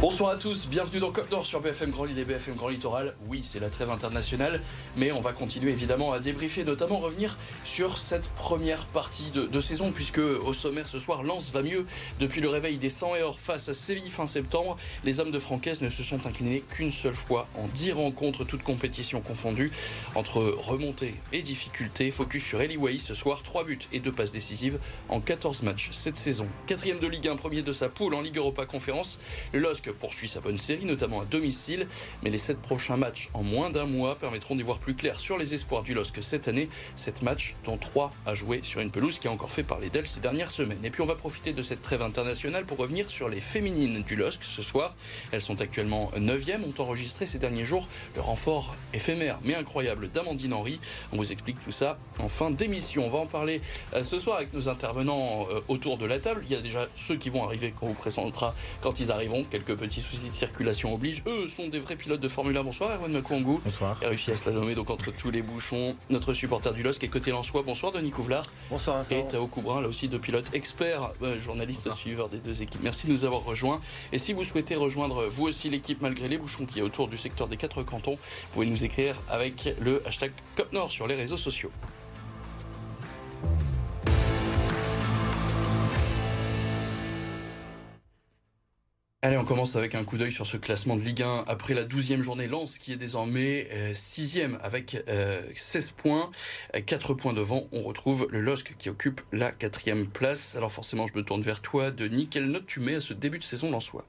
Bonsoir à tous, bienvenue dans Cop Nord sur BFM Grand Lille et BFM Grand Littoral. Oui, c'est la trêve internationale, mais on va continuer évidemment à débriefer, notamment revenir sur cette première partie de, saison, puisque au sommaire ce soir, Lens va mieux. Depuis le réveil des 100 et face à Séville fin septembre, les hommes de Francaise ne se sont inclinés qu'une seule fois en 10 rencontres, toutes compétitions confondues. Entre remontée et difficulté, focus sur Eli Way ce soir, 3 buts et 2 passes décisives en 14 matchs cette saison. Quatrième de Ligue 1, premier de sa poule en Ligue Europa Conférence, le Poursuit sa bonne série, notamment à domicile. Mais les 7 prochains matchs en moins d'un mois permettront d'y voir plus clair sur les espoirs du LOSC cette année. 7 matchs, dont 3 à jouer sur une pelouse qui a encore fait parler d'elle ces dernières semaines. Et puis on va profiter de cette trêve internationale pour revenir sur les féminines du LOSC ce soir. Elles sont actuellement 9e, ont enregistré ces derniers jours le renfort éphémère mais incroyable d'Amandine Henry. On vous explique tout ça en fin d'émission. On va en parler euh, ce soir avec nos intervenants euh, autour de la table. Il y a déjà ceux qui vont arriver quand vous présentera quand ils arriveront, quelques petits soucis de circulation oblige. Eux sont des vrais pilotes de Formule 1. Bonsoir, Erwan Makwangou. Bonsoir. Il a réussi à slalomer donc entre tous les bouchons. Notre supporter du LOSC est côté Lensois. Bonsoir, Denis Couvlar. Bonsoir, Et Tao Coubrin, là aussi, deux pilotes experts, euh, journalistes suiveurs des deux équipes. Merci de nous avoir rejoints. Et si vous souhaitez rejoindre vous aussi l'équipe malgré les bouchons qui est autour du secteur des quatre cantons, vous pouvez nous écrire avec le hashtag COPNOR sur les réseaux sociaux. Allez, on commence avec un coup d'œil sur ce classement de Ligue 1 après la 12e journée. Lens qui est désormais 6e euh, avec 16 euh, points, 4 points devant. On retrouve le LOSC qui occupe la 4e place. Alors forcément, je me tourne vers toi, Denis. Quelle note tu mais à ce début de saison lensois?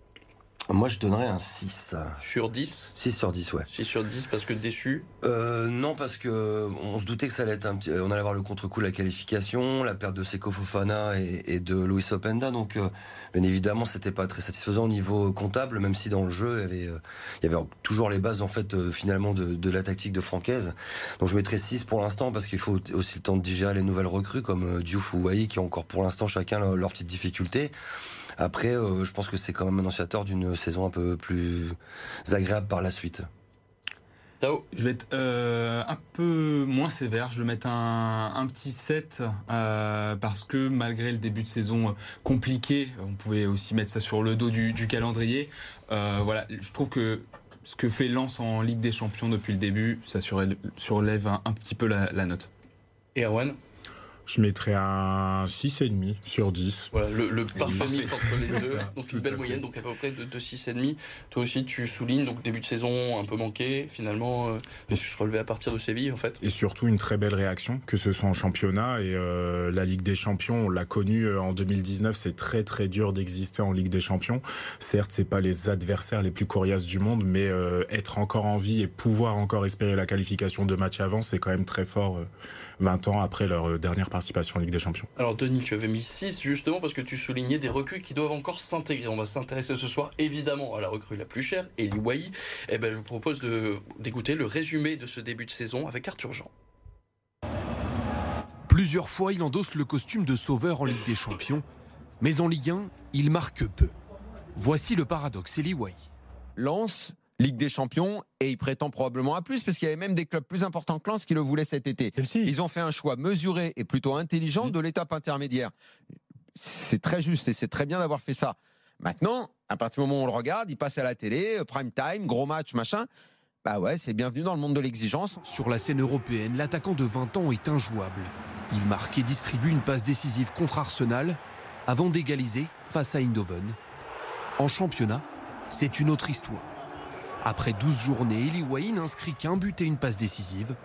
Moi, je donnerais un 6. Sur 10 6 sur 10, ouais. 6 sur 10 parce que déçu euh, Non, parce que on se doutait que ça allait être un petit. On allait avoir le contre-coup de la qualification, la perte de Seko Fofana et, de Luis Openda. Donc, euh, bien évidemment, c'était pas très satisfaisant au niveau comptable, même si dans le jeu, il y avait, euh, il y avait toujours les bases, en fait, finalement, de, de, la tactique de Francaise. Donc, je mettrais 6 pour l'instant parce qu'il faut aussi le temps de digérer les nouvelles recrues comme Diouf ou Wai qui ont encore pour l'instant chacun leurs leur petites difficultés. Après, je pense que c'est quand même annonciateur d'une saison un peu plus agréable par la suite. Je vais être euh, un peu moins sévère. Je vais mettre un, petit 7 euh, parce que malgré le début de saison compliqué, on pouvait aussi mettre ça sur le dos du, calendrier. voilà, je trouve que ce que fait Lens en Ligue des Champions depuis le début, ça surlève un, petit peu la, la note. Et Erwan? Je mettrais un 6,5 sur 10. Voilà, le, parfait mix entre les deux. Donc une belle moyenne, donc à peu près de, de 6,5. Toi aussi, tu soulignes, donc début de saison un peu manqué, finalement, euh, je suis relevé à partir de Séville, en fait. Et surtout une très belle réaction, que ce soit en championnat et euh, la Ligue des Champions, on l'a connu euh, en 2019, c'est très très dur d'exister en Ligue des Champions. Certes, c'est pas les adversaires les plus coriaces du monde, mais euh, être encore en vie et pouvoir encore espérer la qualification de match avant, c'est quand même très fort 20 ans après leur dernière participation en Ligue des Champions. Alors Denis, tu avais mis 6 justement parce que tu soulignais des recrues qui doivent encore s'intégrer. On va s'intéresser ce soir évidemment à la recrue la plus chère, Eli Wai. Eh ben, je vous propose d'écouter le résumé de ce début de saison avec Arthur Jean. Plusieurs fois, il endosse le costume de sauveur en Ligue des Champions, mais en Ligue 1, il marque peu. Voici le paradoxe Eli Wai. Lance Ligue des Champions et il prétend probablement à plus parce qu'il y avait même des clubs plus importants que Lens qui le voulaient cet été. Ils ont fait un choix mesuré et plutôt intelligent mmh. de l'étape intermédiaire. C'est très juste et c'est très bien d'avoir fait ça. Maintenant, à partir du moment où on le regarde, il passe à la télé, euh, prime time, gros match, machin. Bah ouais, c'est bienvenu dans le monde de l'exigence. Sur la scène européenne, l'attaquant de 20 ans est injouable. Il marque et distribue une passe décisive contre Arsenal avant d'égaliser face à Eindhoven. En championnat, c'est une autre histoire. Après 12 journées, Eli Wahi n'inscrit qu'un but et une passe décisive,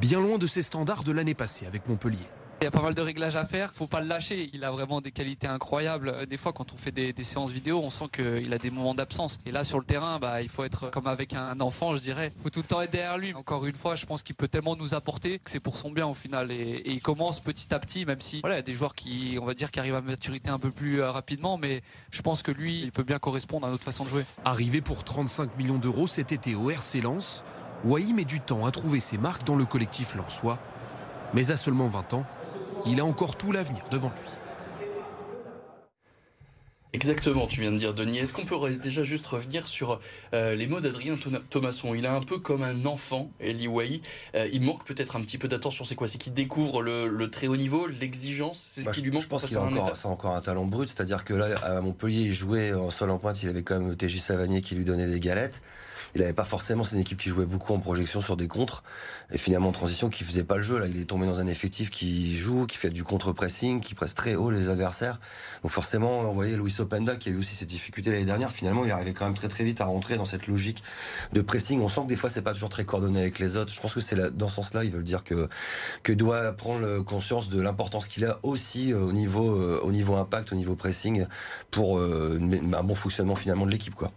bien loin de ses standards de l'année passée avec Montpellier. Il y a pas mal de réglages à faire, faut pas le lâcher. Il a vraiment des qualités incroyables. Des fois, quand on fait des, séances vidéo, on sent qu'il a des moments d'absence. Et là, sur le terrain, bah, il faut être comme avec un enfant, je dirais. Faut tout le temps être derrière lui. Encore une fois, je pense qu'il peut tellement nous apporter que c'est pour son bien au final. Et, il commence petit à petit, même si voilà, il y a des joueurs qui, on va dire, qui arrivent à maturité un peu plus euh, rapidement. Mais je pense que lui, il peut bien correspondre à notre façon de jouer. Arrivé pour 35 millions d'euros cet été au RC Lens, Wahim met du temps à trouver ses marques dans le collectif lensois. Mais à seulement 20 ans, il a encore tout l'avenir devant lui. Exactement, tu viens de dire Denis. Est-ce qu'on peut déjà juste revenir sur euh, les mots d'Adrien Thomasson? Il est un peu comme un enfant, Eli Wai. Euh, il manque peut-être un petit peu d'attention. C'est quoi? C'est qu'il découvre le, très haut niveau, l'exigence? C'est ce bah, qui lui manque Je pense qu'il a encore, encore un talent brut. C'est-à-dire que là, à Montpellier, il jouait en sol en pointe. Il avait quand même TJ Savanier qui lui donnait des galettes il n'avait pas forcément c'est une équipe qui jouait beaucoup en projection sur des contres. Et finalement en transition qui faisait pas le jeu là. Il est tombé dans un effectif qui joue qui fait du contre-pressing qui presse très haut les adversaires. Donc forcément on voyait Luis Openda qui a eu aussi ses difficultés l'année dernière. Finalement il arrivait quand même très très vite à rentrer dans cette logique de pressing. On sent que des fois c'est pas toujours très coordonné avec les autres. Je pense que c'est dans ce sens-là ils veulent dire que doit prendre conscience de l'importance qu'il a aussi euh, au niveau euh, au niveau impact au niveau pressing pour euh, un bon fonctionnement finalement de l'équipe quoi.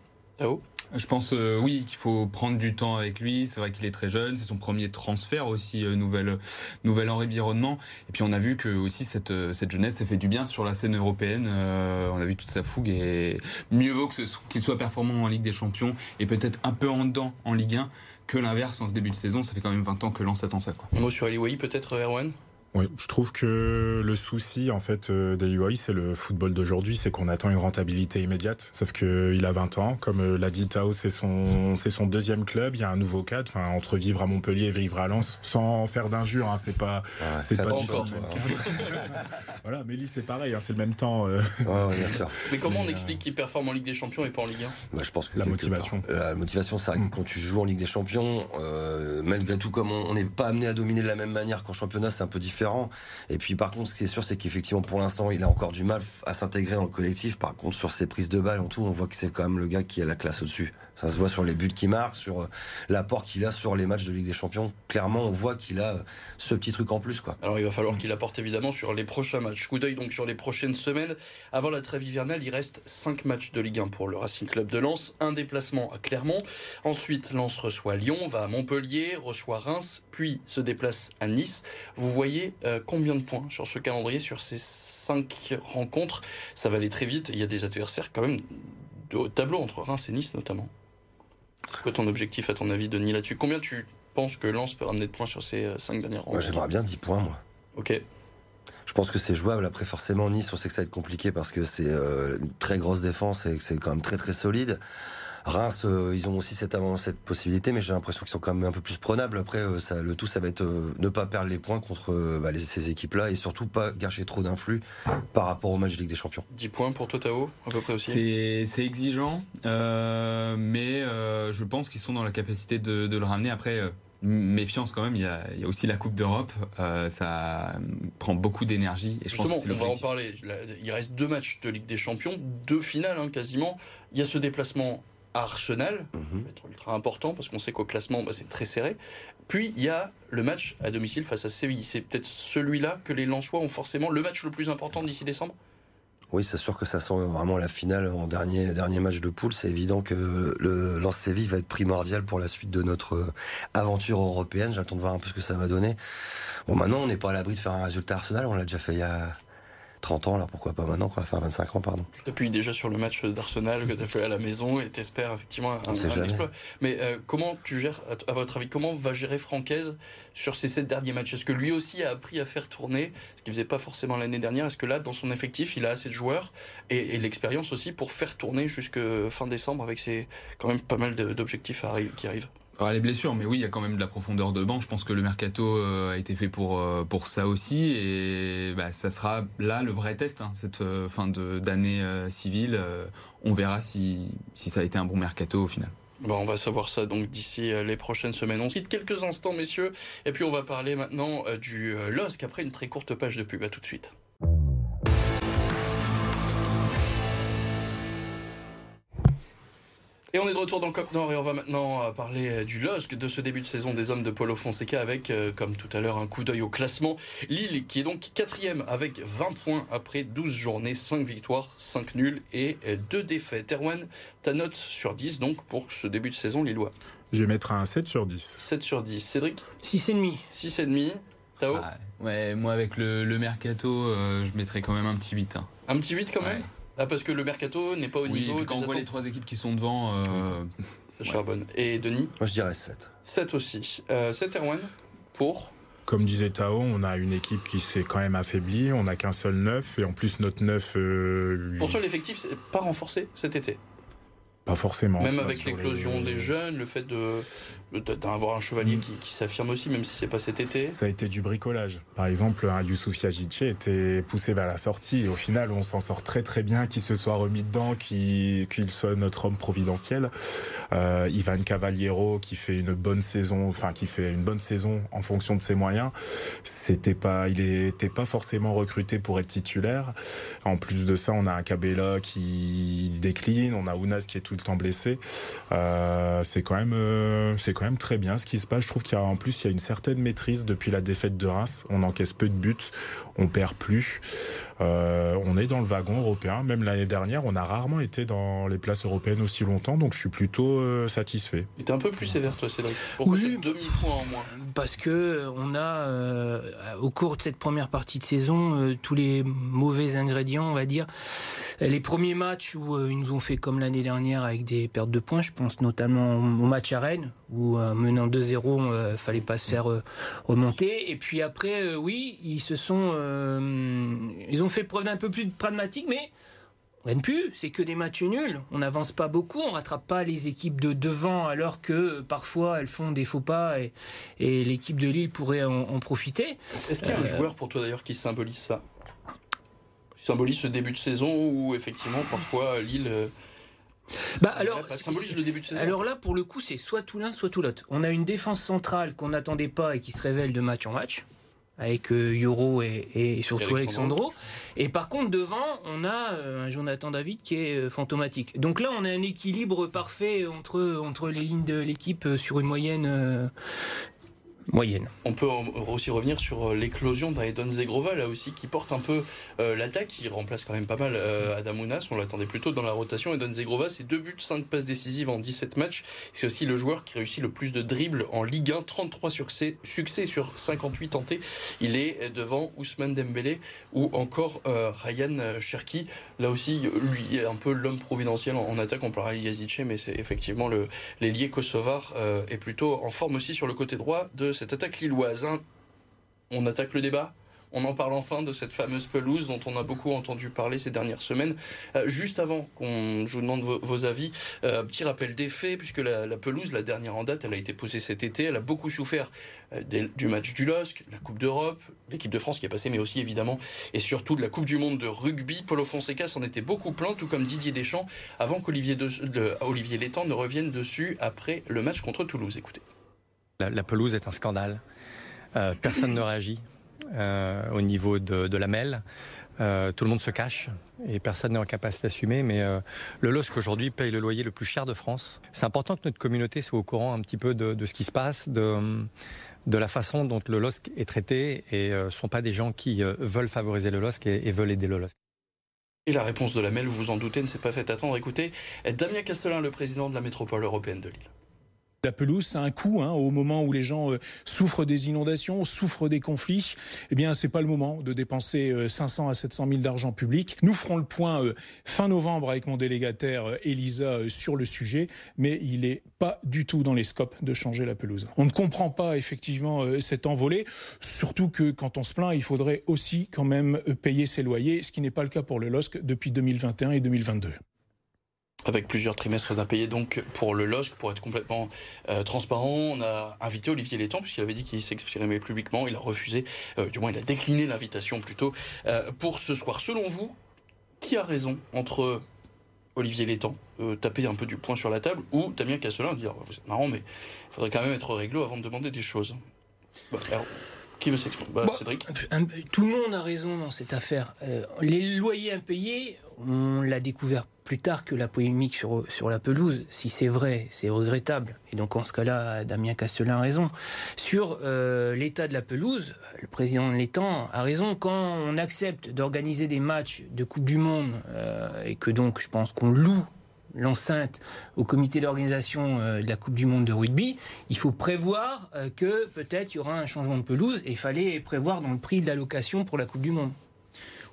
Je pense euh, oui qu'il faut prendre du temps avec lui. C'est vrai qu'il est très jeune, c'est son premier transfert aussi, euh, nouvel environnement. Et puis on a vu que aussi cette, euh, cette jeunesse s'est fait du bien sur la scène européenne. on a vu toute sa fougue et mieux vaut qu'il soit performant en Ligue des Champions et peut-être un peu en dedans en Ligue 1 que l'inverse en ce début de saison. Ça fait quand même 20 ans que Lens attend ça. Quoi. Un mot sur Ali peut-être Erwan? Oui, je trouve que le souci en fait euh, d'Eli c'est le football d'aujourd'hui, c'est qu'on attend une rentabilité immédiate. Sauf que il a 20 ans, comme euh, l'a dit Tao, c'est son c'est son deuxième club. Il y a un nouveau cadre, enfin entre vivre à Montpellier et vivre à Lens, sans faire d'injure, hein, c'est pas c'est pas du tout. voilà, mais Lille c'est pareil, hein, c'est le même temps. Euh. bien sûr. Mais comment on explique qu'il performe en Ligue des Champions et pas en Ligue 1 bah, Je pense que la motivation. La motivation, c'est mm. quand tu joues en Ligue des Champions, malgré tout, comme on n'est pas amené à dominer de la même manière qu'en championnat, c'est un peu différent et puis par contre, ce qui est sûr, c'est qu'effectivement, pour l'instant, il a encore du mal à s'intégrer dans le collectif. Par contre, sur ses prises de balles en tout, on voit que c'est quand même le gars qui a la classe au-dessus. Ça se voit sur les buts qu'il marque, sur euh, l'apport qu'il a sur les matchs de Ligue des Champions. Clairement, on voit qu'il a euh, ce petit truc en plus. Quoi. Alors il va falloir qu'il apporte évidemment sur les prochains matchs. Coup d'œil donc sur les prochaines semaines. Avant la trêve hivernale, il reste 5 matchs de Ligue 1 pour le Racing Club de Lens. Un déplacement à Clermont. Ensuite, Lens reçoit Lyon, va à Montpellier, reçoit Reims, puis se déplace à Nice. Vous voyez euh, combien de points sur ce calendrier, sur ces 5 rencontres? Ça va aller très vite. Il y a des adversaires quand même haut tableau entre Reims et Nice notamment. C'est quoi ton objectif à ton avis, Denis, là-dessus Combien tu penses que Lens peut ramener de points sur ces 5 euh, dernières rencontres J'aimerais bien 10 points, moi. Ok. Je pense que c'est jouable. Après, forcément, Nice, on sait que ça va être compliqué parce que c'est euh, une très grosse défense et que c'est quand même très très solide. Reims, euh, ils ont aussi cette, cette possibilité, mais j'ai l'impression qu'ils sont quand même un peu plus prenables. Après, euh, ça, le tout, ça va être euh, ne pas perdre les points contre bah, ces équipes-là et surtout pas gâcher trop d'influx par rapport au match de Ligue des Champions. 10 points pour toi, Tao, à peu près aussi C'est exigeant, mais je pense qu'ils sont dans la capacité de, le ramener. Après, méfiance quand même, il y a, aussi la Coupe d'Europe, ça prend beaucoup d'énergie. Et je pense que on va en parler. Il reste deux matchs de Ligue des Champions, deux finales hein, quasiment. Il y a ce déplacement Arsenal, mhm. être ultra important parce qu'on sait qu'au classement, bah, c'est très serré. Puis il y a le match à domicile face à Séville. C'est peut-être celui-là que les Lensois ont forcément le match le plus important d'ici décembre? Oui, c'est sûr que ça sent vraiment la finale en dernier, dernier match de poule. C'est évident que le lance Séville va être primordial pour la suite de notre aventure européenne. J'attends de voir un peu ce que ça va donner. Bon, maintenant, on n'est pas à l'abri de faire un résultat Arsenal. On l'a déjà fait il y a, 30 ans, alors pourquoi pas maintenant, quoi, faire 25 ans, pardon. Tu t'appuies déjà sur le match d'Arsenal que tu as fait à la maison et t'espères effectivement un, un exploit. Mais euh, comment tu gères, à, votre avis, comment va gérer Francaise sur ces sept derniers matchs? Est-ce que lui aussi a appris à faire tourner, ce qu'il faisait pas forcément l'année dernière? Est-ce que là, dans son effectif, il a assez de joueurs et, l'expérience aussi pour faire tourner jusque fin décembre avec ses quand même pas mal d'objectifs qui arrivent? Alors, les blessures, mais oui, il y a quand même de la profondeur de banc. Je pense que le mercato euh, a été fait pour euh, pour ça aussi, et bah, ça sera là le vrai test, hein, cette euh, fin d'année civile. on verra si si ça a été un bon mercato au final. Bon, on va savoir ça donc d'ici les prochaines semaines. On quitte quelques instants, messieurs, et puis on va parler maintenant du LOSC après une très courte page de pub. Tout de suite. Et on est de retour dans le Coq Nord et on va maintenant euh, parler euh, du LOSC de ce début de saison des hommes de Polo Fonseca avec, euh, comme tout à l'heure, un coup d'œil au classement. Lille qui est donc quatrième avec 20 points après 12 journées, 5 victoires, 5 nuls et 2 défaites. Erwan, ta note sur 10 donc pour ce début de saison lillois Je vais mettre un 7 sur 10. 7 sur 10. Cédric? 6,5. 6,5. Tao? Ah, Ouais, moi avec le, mercato, je mettrais quand même un petit 8. Hein. Un petit 8 quand même? Ah, parce que le mercato n'est pas au oui, niveau. quand on voit les trois équipes qui sont devant. Euh... Ça charbonne. Et Denis? Moi je dirais 7. 7 aussi. Euh, 7 Erwan? Pour? Comme disait Tao, on a une équipe qui s'est quand même affaiblie. On n'a qu'un seul neuf et en plus notre neuf. Euh, Pour toi, l'effectif n'est pas renforcé cet été? Pas forcément. Même avec l'éclosion des jeunes, le fait de d'avoir un chevalier qui, s'affirme aussi, même si c'est pas cet été. Ça a été du bricolage. Par exemple, un Youssouf Yajice était poussé vers la sortie et au final, on s'en sort très très bien, qu'il se soit remis dedans, qu'il soit notre homme providentiel. Euh, Ivan Cavaliero qui fait une bonne saison, enfin qui fait une bonne saison en fonction de ses moyens. C'était pas, il était pas forcément recruté pour être titulaire. En plus de ça, on a un Cabella qui décline, on a Ounas qui est tout le temps blessé. Euh, c'est quand même, euh, c'est quand même très bien ce qui se passe. Je trouve qu'il y a en plus il y a une certaine maîtrise depuis la défaite de Reims. On encaisse peu de buts, on perd plus. Euh, on est dans le wagon européen. Même l'année dernière, on a rarement été dans les places européennes aussi longtemps, donc je suis plutôt euh, satisfait. Tu es un peu plus sévère toi, Cédric. Pourquoi oui, demi-point en moins Parce que on a au cours de cette première partie de saison tous les mauvais ingrédients, on va dire. Les premiers matchs où ils nous ont fait comme l'année dernière avec des pertes de points, je pense notamment au match à Rennes où menant 2-0, euh, fallait pas se faire euh, remonter. Et puis après, euh, oui, ils se sont, ils ont fait preuve d'un peu plus de pragmatique, mais on gagne plus. C'est que des matchs nuls. On n'avance pas beaucoup, on rattrape pas les équipes de devant, alors que parfois elles font des faux pas et, l'équipe de Lille pourrait en, profiter. Est-ce qu'il y a un joueur pour toi d'ailleurs qui symbolise ça? Symbolise ce début de saison où effectivement parfois Lille bah alors, le début de Alors là, pour le coup, c'est soit tout l'un, soit tout l'autre. On a une défense centrale qu'on n'attendait pas et qui se révèle de match en match avec euh, Euro et, surtout Alexandro. Et par contre, devant, on a euh, un Jonathan David qui est euh, fantomatique. Donc là, on a un équilibre parfait entre, entre les lignes de l'équipe sur une moyenne moyenne. On peut aussi revenir sur euh, l'éclosion d'Aedon Zegrova, là aussi, qui porte un peu euh, l'attaque, qui remplace quand même pas mal euh, Adam Ounas. On l'attendait plutôt dans la rotation. Aedon Zegrova, c'est deux buts, 5 passes décisives en 17 matchs. C'est aussi le joueur qui réussit le plus de dribbles en Ligue 1, 33 succès, succès sur 58 tentés. Il est devant Ousmane Dembélé ou encore Ryan Cherki. Là aussi, lui est un peu l'homme providentiel en, attaque. On parlera de Yazice, mais c'est effectivement l'ailier kosovar est plutôt en forme aussi sur le côté droit de cette attaque lilloise. Hein. On attaque le débat on en parle enfin de cette fameuse pelouse dont on a beaucoup entendu parler ces dernières semaines. Euh, juste avant qu'on je vous demande vos, avis, euh, petit rappel des faits, puisque la, pelouse, la dernière en date, elle a été posée cet été, elle a beaucoup souffert euh, du match du LOSC, la Coupe d'Europe, l'équipe de France qui est passée, mais aussi évidemment et surtout de la Coupe du Monde de rugby. Paulo Fonseca s'en était beaucoup plein, tout comme Didier Deschamps, avant qu'Olivier Létang ne revienne dessus après le match contre Toulouse. Écoutez. La, pelouse est un scandale. Euh, personne ne réagit euh, au niveau de, la mêle. Euh, tout le monde se cache et personne n'est en capacité d'assumer. Mais le LOSC aujourd'hui paye le loyer le plus cher de France. C'est important que notre communauté soit au courant un petit peu de, ce qui se passe, de, la façon dont le LOSC est traité et ne sont pas des gens qui veulent favoriser le LOSC et, et veulent aider le LOSC. Et la réponse de la MEL, vous vous en doutez, ne s'est pas fait attendre. Écoutez, Damien Castelin, le président de la métropole européenne de Lille. La pelouse, a un coût. Hein, au moment où les gens euh, souffrent des inondations, souffrent des conflits, eh bien, c'est pas le moment de dépenser 500 euh, à 700 000 d'argent public. Nous ferons le point euh, fin novembre avec mon délégataire Elisa sur le sujet, mais il est pas du tout dans les scopes de changer la pelouse. On ne comprend pas effectivement cet envolée, surtout que quand on se plaint, il faudrait aussi quand même payer ses loyers, ce qui n'est pas le cas pour le LOSC depuis 2021 et 2022 avec plusieurs trimestres d'impayés donc pour le LOSC, pour être complètement euh, transparent. On a invité Olivier Létang, puisqu'il avait dit qu'il s'exprimait publiquement. Il a refusé, euh, du moins il a décliné l'invitation plutôt, euh, pour ce soir. Selon vous, qui a raison entre Olivier Létang, taper un peu du poing sur la table, ou Damien Casselin, dire Vous êtes marrant, mais il faudrait quand même être réglo avant de demander des choses? Qui veut s'exprimer bah, Cédric Tout le monde a raison dans cette affaire. les loyers impayés, on l'a découvert plus tard que la polémique sur, sur la pelouse. Si c'est vrai, c'est regrettable. Et donc en ce cas-là, Damien Castelin a raison. Sur euh, l'état de la pelouse, le président de l'État a raison. Quand on accepte d'organiser des matchs de Coupe du Monde euh, et que donc je pense qu'on loue l'enceinte au comité d'organisation euh, de la Coupe du Monde de rugby, il faut prévoir que peut-être il y aura un changement de pelouse et il fallait prévoir dans le prix de la location pour la Coupe du Monde.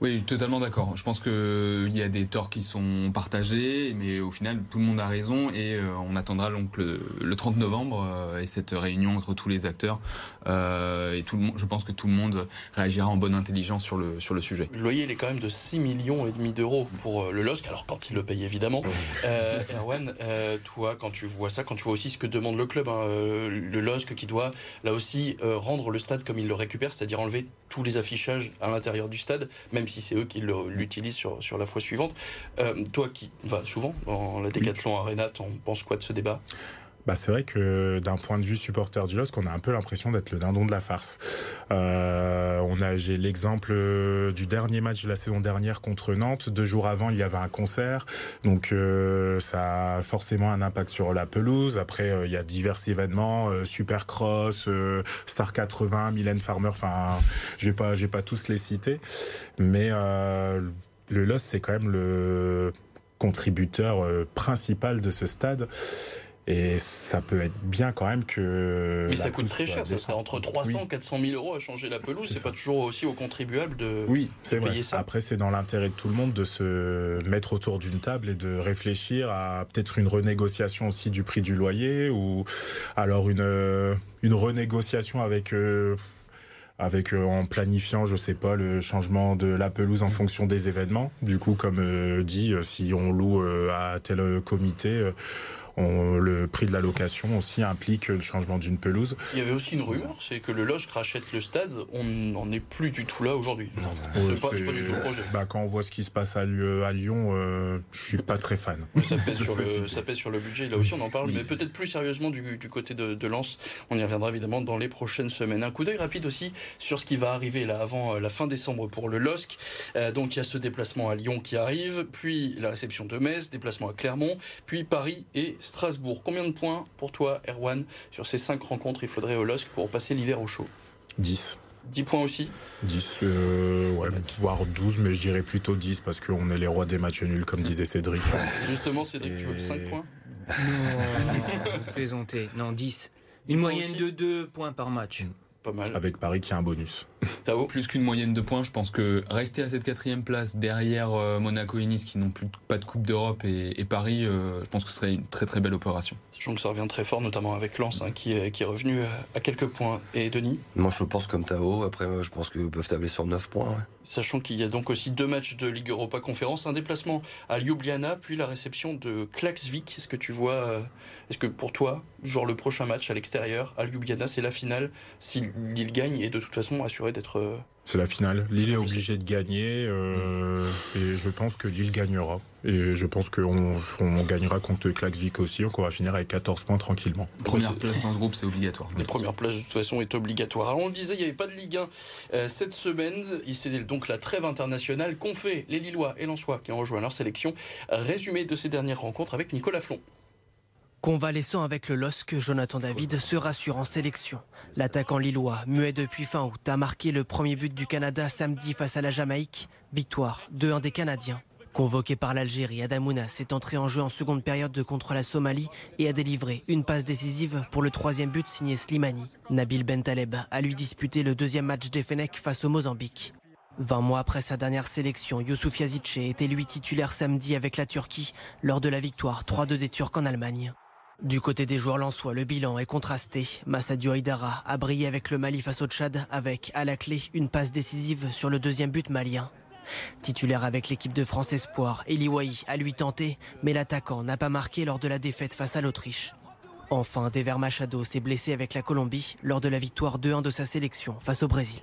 Oui, totalement d'accord. Je pense qu'il y a des torts qui sont partagés, mais au final, tout le monde a raison et on attendra donc le, 30 novembre et cette réunion entre tous les acteurs. et tout le monde, je pense que tout le monde réagira en bonne intelligence sur le, sur le sujet. Le loyer, il est quand même de 6 millions et demi d'euros pour le LOSC, alors quand il le paye évidemment. Erwan, toi, quand tu vois ça, quand tu vois aussi ce que demande le club, hein, le LOSC qui doit là aussi rendre le stade comme il le récupère, c'est-à-dire enlever tous les affichages à l'intérieur du stade, même si c'est eux qui l'utilisent sur, sur la fois suivante. Euh, toi qui vas souvent dans la Décathlon Arena, t'en penses quoi de ce débat? Bah, c'est vrai que d'un point de vue supporter du LOSC, on a un peu l'impression d'être le dindon de la farce. Euh, on a, j'ai l'exemple euh, du dernier match de la saison dernière contre Nantes. Deux jours avant, il y avait un concert, donc euh, ça a forcément un impact sur la pelouse. Après, euh, il y a divers événements, euh, Supercross, Star 80, Mylène Farmer. Enfin, je vais pas, je vais pas tous les citer, mais le LOSC, c'est quand même le contributeur principal de ce stade. Et ça peut être bien quand même que. Mais ça coûte très cher, ça serait entre 300 et 400 000 euros à changer la pelouse. C'est pas toujours aussi aux contribuables de, oui, c'est vrai. ça. Après, c'est dans l'intérêt de tout le monde de se mettre autour d'une table et de réfléchir à peut-être une renégociation aussi du prix du loyer ou alors une, une renégociation avec. Euh, avec euh, en planifiant, je sais pas, le changement de la pelouse en fonction des événements. Du coup, comme euh, dit, si on loue à tel comité, le prix de la location aussi implique le changement d'une pelouse. Il y avait aussi une rumeur, c'est que le LOSC rachète le stade. On n'en est plus du tout là aujourd'hui. C'est pas, pas, du tout le projet. Bah, quand on voit ce qui se passe à, Lyon, euh, je suis pas très fan. ça, pèse sur le, ça pèse sur le budget. Là aussi, on en parle, mais peut-être plus sérieusement du, côté de, de, Lens. On y reviendra évidemment dans les prochaines semaines. Un coup d'œil rapide aussi sur ce qui va arriver là avant euh, la fin décembre pour le LOSC. Euh, donc il y a ce déplacement à Lyon qui arrive, puis la réception de Metz, déplacement à Clermont, puis Paris et Strasbourg. Combien de points pour toi, Erwan, sur ces 5 rencontres? Il faudrait au LOSC pour passer l'hiver au chaud 10. 10 points aussi? 10, euh, ouais, voire 12, mais je dirais plutôt 10 parce qu'on est les rois des matchs nuls, comme disait Cédric. Justement, Cédric, tu veux 5 points? Non, plaisantez. Non, 10. Une moyenne de 2 points par match. Pas mal. Avec Paris qui a un bonus. Plus qu'une moyenne de points, je pense que rester à cette quatrième place derrière euh, Monaco et Nice qui n'ont plus pas de Coupe d'Europe et, Paris, euh, je pense que ce serait une très très belle opération. Sachant que ça revient très fort, notamment avec Lens hein, qui, est, qui est revenu à quelques points. Et Denis? Moi je pense comme Tao, après je pense qu'ils peuvent tabler sur 9 points. Sachant qu'il y a donc aussi deux matchs de Ligue Europa Conférence, un déplacement à Ljubljana, puis la réception de Klaxvik. Est-ce que tu vois, euh, est-ce que pour toi, genre le prochain match à l'extérieur, à Ljubljana, c'est la finale, si Lille gagne, et de toute façon assuré d'être euh, c'est la finale. Lille est obligé de gagner euh, et je pense que Lille gagnera. Et je pense qu'on on gagnera contre Klaxvik aussi, donc on va finir avec 14 points tranquillement. Première place dans ce groupe, c'est obligatoire. La première place, de toute façon, est obligatoire. Alors on le disait, il n'y avait pas de Ligue 1 euh, cette semaine. C'est donc la trêve internationale qu'ont fait les Lillois et Lensois qui ont rejoint leur sélection. Résumé de ces dernières rencontres avec Nicolas Flon. Convalescent avec le LOSC, Jonathan David se rassure en sélection. L'attaquant lillois, muet depuis fin août, a marqué le premier but du Canada samedi face à la Jamaïque. Victoire 2-1 des Canadiens. Convoqué par l'Algérie, Adamouna s'est entré en jeu en seconde période contre la Somalie et a délivré une passe décisive pour le troisième but signé Slimani. Nabil Bentaleb a lui disputé le deuxième match des Fenech face au Mozambique. 20 mois après sa dernière sélection, Youssouf Yazidche était lui titulaire samedi avec la Turquie lors de la victoire 3-2 des Turcs en Allemagne. Du côté des joueurs lensois, le bilan est contrasté. Massadio Haidara a brillé avec le Mali face au Tchad, avec à la clé une passe décisive sur le deuxième but malien. Titulaire avec l'équipe de France Espoir, Eli a lui tenté, mais l'attaquant n'a pas marqué lors de la défaite face à l'Autriche. Enfin, Dever Machado s'est blessé avec la Colombie lors de la victoire 2-1 de sa sélection face au Brésil.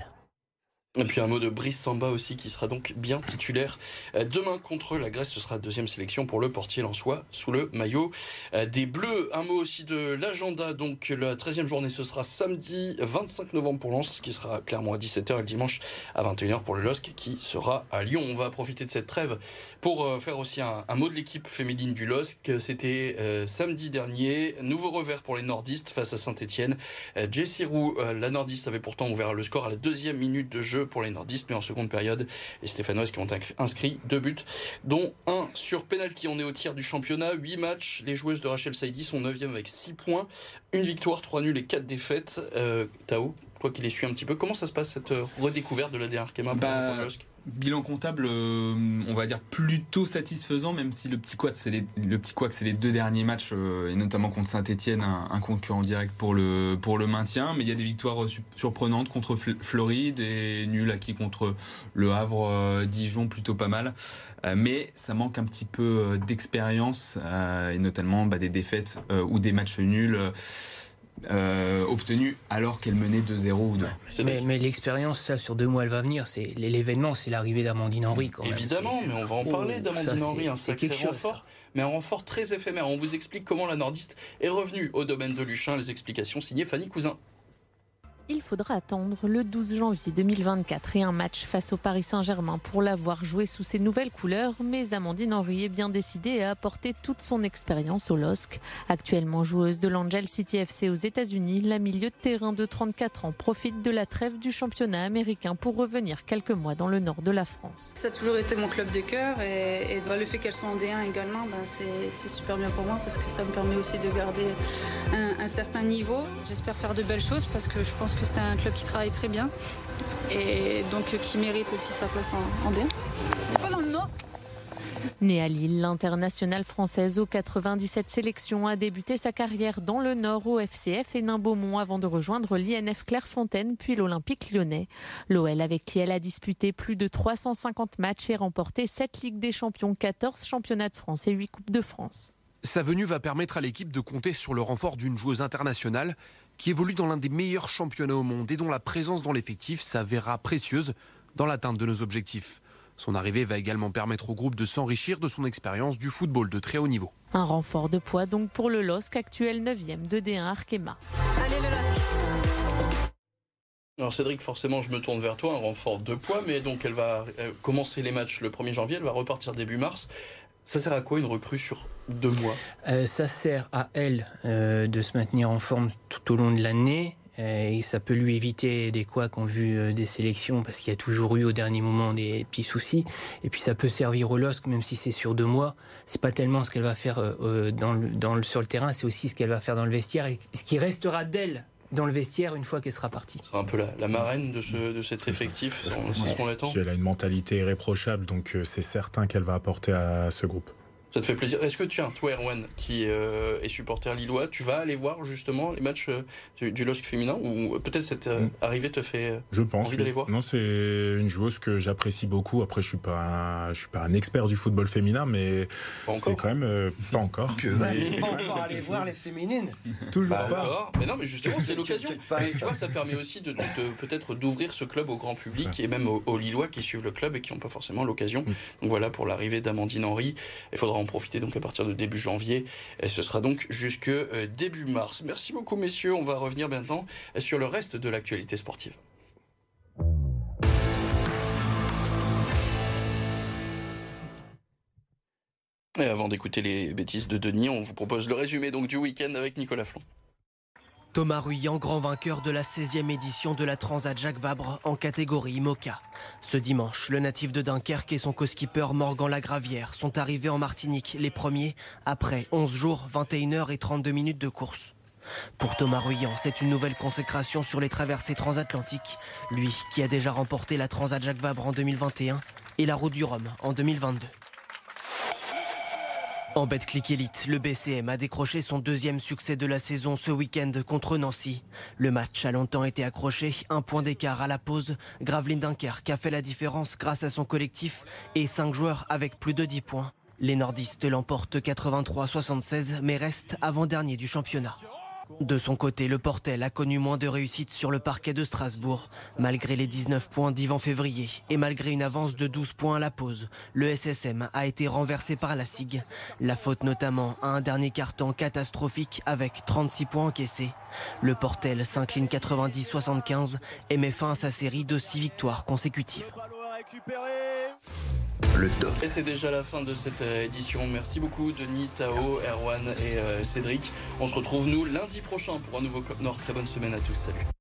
Et puis un mot de Brice Samba aussi qui sera donc bien titulaire euh, demain contre la Grèce. Ce sera deuxième sélection pour le portier lensois sous le maillot euh, des Bleus. Un mot aussi de l'agenda. Donc la 13e journée ce sera samedi 25 novembre pour Lens qui sera clairement à 17h et le dimanche à 21h pour le LOSC qui sera à Lyon. On va profiter de cette trêve pour euh, faire aussi un, mot de l'équipe féminine du LOSC. C'était samedi dernier. Nouveau revers pour les nordistes face à Saint-Etienne. Jessie Roux, la nordiste avait pourtant ouvert le score à la deuxième minute de jeu pour les nordistes, mais en seconde période, les Stéphanoises qui ont inscrit deux buts, dont un sur penalty. On est au tiers du championnat, 8 matchs. Les joueuses de Rachel Saidi sont 9e avec 6 points, une victoire, 3 nuls et 4 défaites. Euh, Tao, toi qui les suis un petit peu, comment ça se passe cette redécouverte de la Arkema bah, Bilan comptable, euh, on va dire plutôt satisfaisant, même si le petit quad, c'est les, le les deux derniers matchs, euh, et notamment contre Saint-Etienne, un, concurrent direct pour le, maintien. Mais il y a des victoires surprenantes contre Floride et nul acquis contre le Havre, Dijon, plutôt pas mal. mais ça manque un petit peu d'expérience, et notamment bah, des défaites ou des matchs nuls. Euh, obtenue alors qu'elle menait 2-0 ou 2. mais, l'expérience, ça, sur deux mois, elle va venir. C'est l'événement, c'est l'arrivée d'Amandine Henry. Quand Évidemment, mais on va en parler oh, d'Amandine Henry, un sacré renfort, mais un renfort très éphémère. On vous explique comment la nordiste est revenue au domaine de Luchin. Les explications signées Fanny Cousin il faudra attendre le 12 janvier 2024 et un match face au Paris Saint-Germain pour l'avoir joué sous ses nouvelles couleurs. Mais Amandine Henry est bien décidée à apporter toute son expérience au LOSC. Actuellement joueuse de l'Angel City FC aux États-Unis, la milieu de terrain de 34 ans profite de la trêve du championnat américain pour revenir quelques mois dans le nord de la France. Ça a toujours été mon club de cœur et, le fait qu'elle soit en D1 également, ben, c'est super bien pour moi parce que ça me permet aussi de garder un, un certain niveau. J'espère faire de belles choses parce que je pense que c'est un club qui travaille très bien et donc qui mérite aussi sa place en, en Pas dans le Nord Née à Lille, l'internationale française aux 97 sélections a débuté sa carrière dans le Nord au FCF et Nain-Beaumont avant de rejoindre l'INF Clairefontaine puis l'Olympique lyonnais. L'OL avec qui elle a disputé plus de 350 matchs et remporté 7 Ligues des Champions, 14 championnats de France et 8 Coupes de France. Sa venue va permettre à l'équipe de compter sur le renfort d'une joueuse internationale qui évolue dans l'un des meilleurs championnats au monde et dont la présence dans l'effectif s'avérera précieuse dans l'atteinte de nos objectifs. Son arrivée va également permettre au groupe de s'enrichir de son expérience du football de très haut niveau. Un renfort de poids donc pour le LOSC, actuel 9e de D1 Arkema. Allez le LOSC alors Cédric, forcément, je me tourne vers toi, un renfort de poids, mais donc elle va euh, commencer les matchs le 1er janvier, elle va repartir début mars. Ça sert à quoi une recrue sur deux mois? Euh, Ça sert à elle euh, de se maintenir en forme tout au long de l'année. Euh, et ça peut lui éviter des couacs en vue des sélections parce qu'il y a toujours eu au dernier moment des petits soucis. Et puis ça peut servir au LOSC même si c'est sur deux mois. C'est pas tellement ce qu'elle va faire dans dans le, sur le terrain, c'est aussi ce qu'elle va faire dans le vestiaire et ce qui restera d'elle dans le vestiaire une fois qu'elle sera partie. C'est un peu la, marraine de, ce, de cet effectif, c'est ce qu'on attend. Elle a une mentalité irréprochable, donc euh, c'est certain qu'elle va apporter à ce groupe. Ça te fait plaisir. Est-ce que tiens, toi Erwan, qui euh, est supporter lillois, tu vas aller voir justement les matchs euh, du, du LOSC féminin ou peut-être cette euh, mm. arrivée te fait je pense, envie d'aller voir? Non, c'est une joueuse que j'apprécie beaucoup. Après, je suis pas, je suis pas un expert du football féminin, mais c'est quand même pas encore. Que mais pas encore aller voir les féminines Toujours bah, pas. Mais non, mais justement, c'est l'occasion. tu vois, ça permet aussi de, peut-être d'ouvrir ce club au grand public et même aux, Lillois qui suivent le club et qui n'ont pas forcément l'occasion. Mm. Donc voilà pour l'arrivée d'Amandine Henry. Il faudra profiter donc à partir de début janvier. Et ce sera donc jusque euh, début mars. Merci beaucoup messieurs. On va revenir maintenant sur le reste de l'actualité sportive. Et avant d'écouter les bêtises de Denis, on vous propose le résumé donc du week-end avec Nicolas Flon. Thomas Ruyant, grand vainqueur de la 16e édition de la Transat Jacques Vabre en catégorie IMOCA. Ce dimanche, le natif de Dunkerque et son co-skipper Morgan Lagravière sont arrivés en Martinique, les premiers, après 11 jours, 21 h et 32 minutes de course. Pour Thomas Ruyant, c'est une nouvelle consécration sur les traversées transatlantiques, lui qui a déjà remporté la Transat Jacques Vabre en 2021 et la Route du Rhum en 2022. En Betclic Elite, le BCM a décroché son deuxième succès de la saison ce week-end contre Nancy. Le match a longtemps été accroché, un point d'écart à la pause. Graveline Dunkerque a fait la différence grâce à son collectif et cinq joueurs avec plus de 10 points. Les nordistes l'emportent 83-76 mais restent avant-dernier du championnat. De son côté, le Portel a connu moins de réussite sur le parquet de Strasbourg. Malgré les 19 points d'Yvan Février et malgré une avance de 12 points à la pause, le SSM a été renversé par la SIG. La faute notamment à un dernier carton catastrophique avec 36 points encaissés. Le Portel s'incline 90-75 et met fin à sa série de 6 victoires consécutives. Et c'est déjà la fin de cette euh, édition. Merci beaucoup Denis, Tao, Erwan et euh, Cédric. On se retrouve nous lundi prochain pour un nouveau Cop Nord. Très bonne semaine à tous. Salut.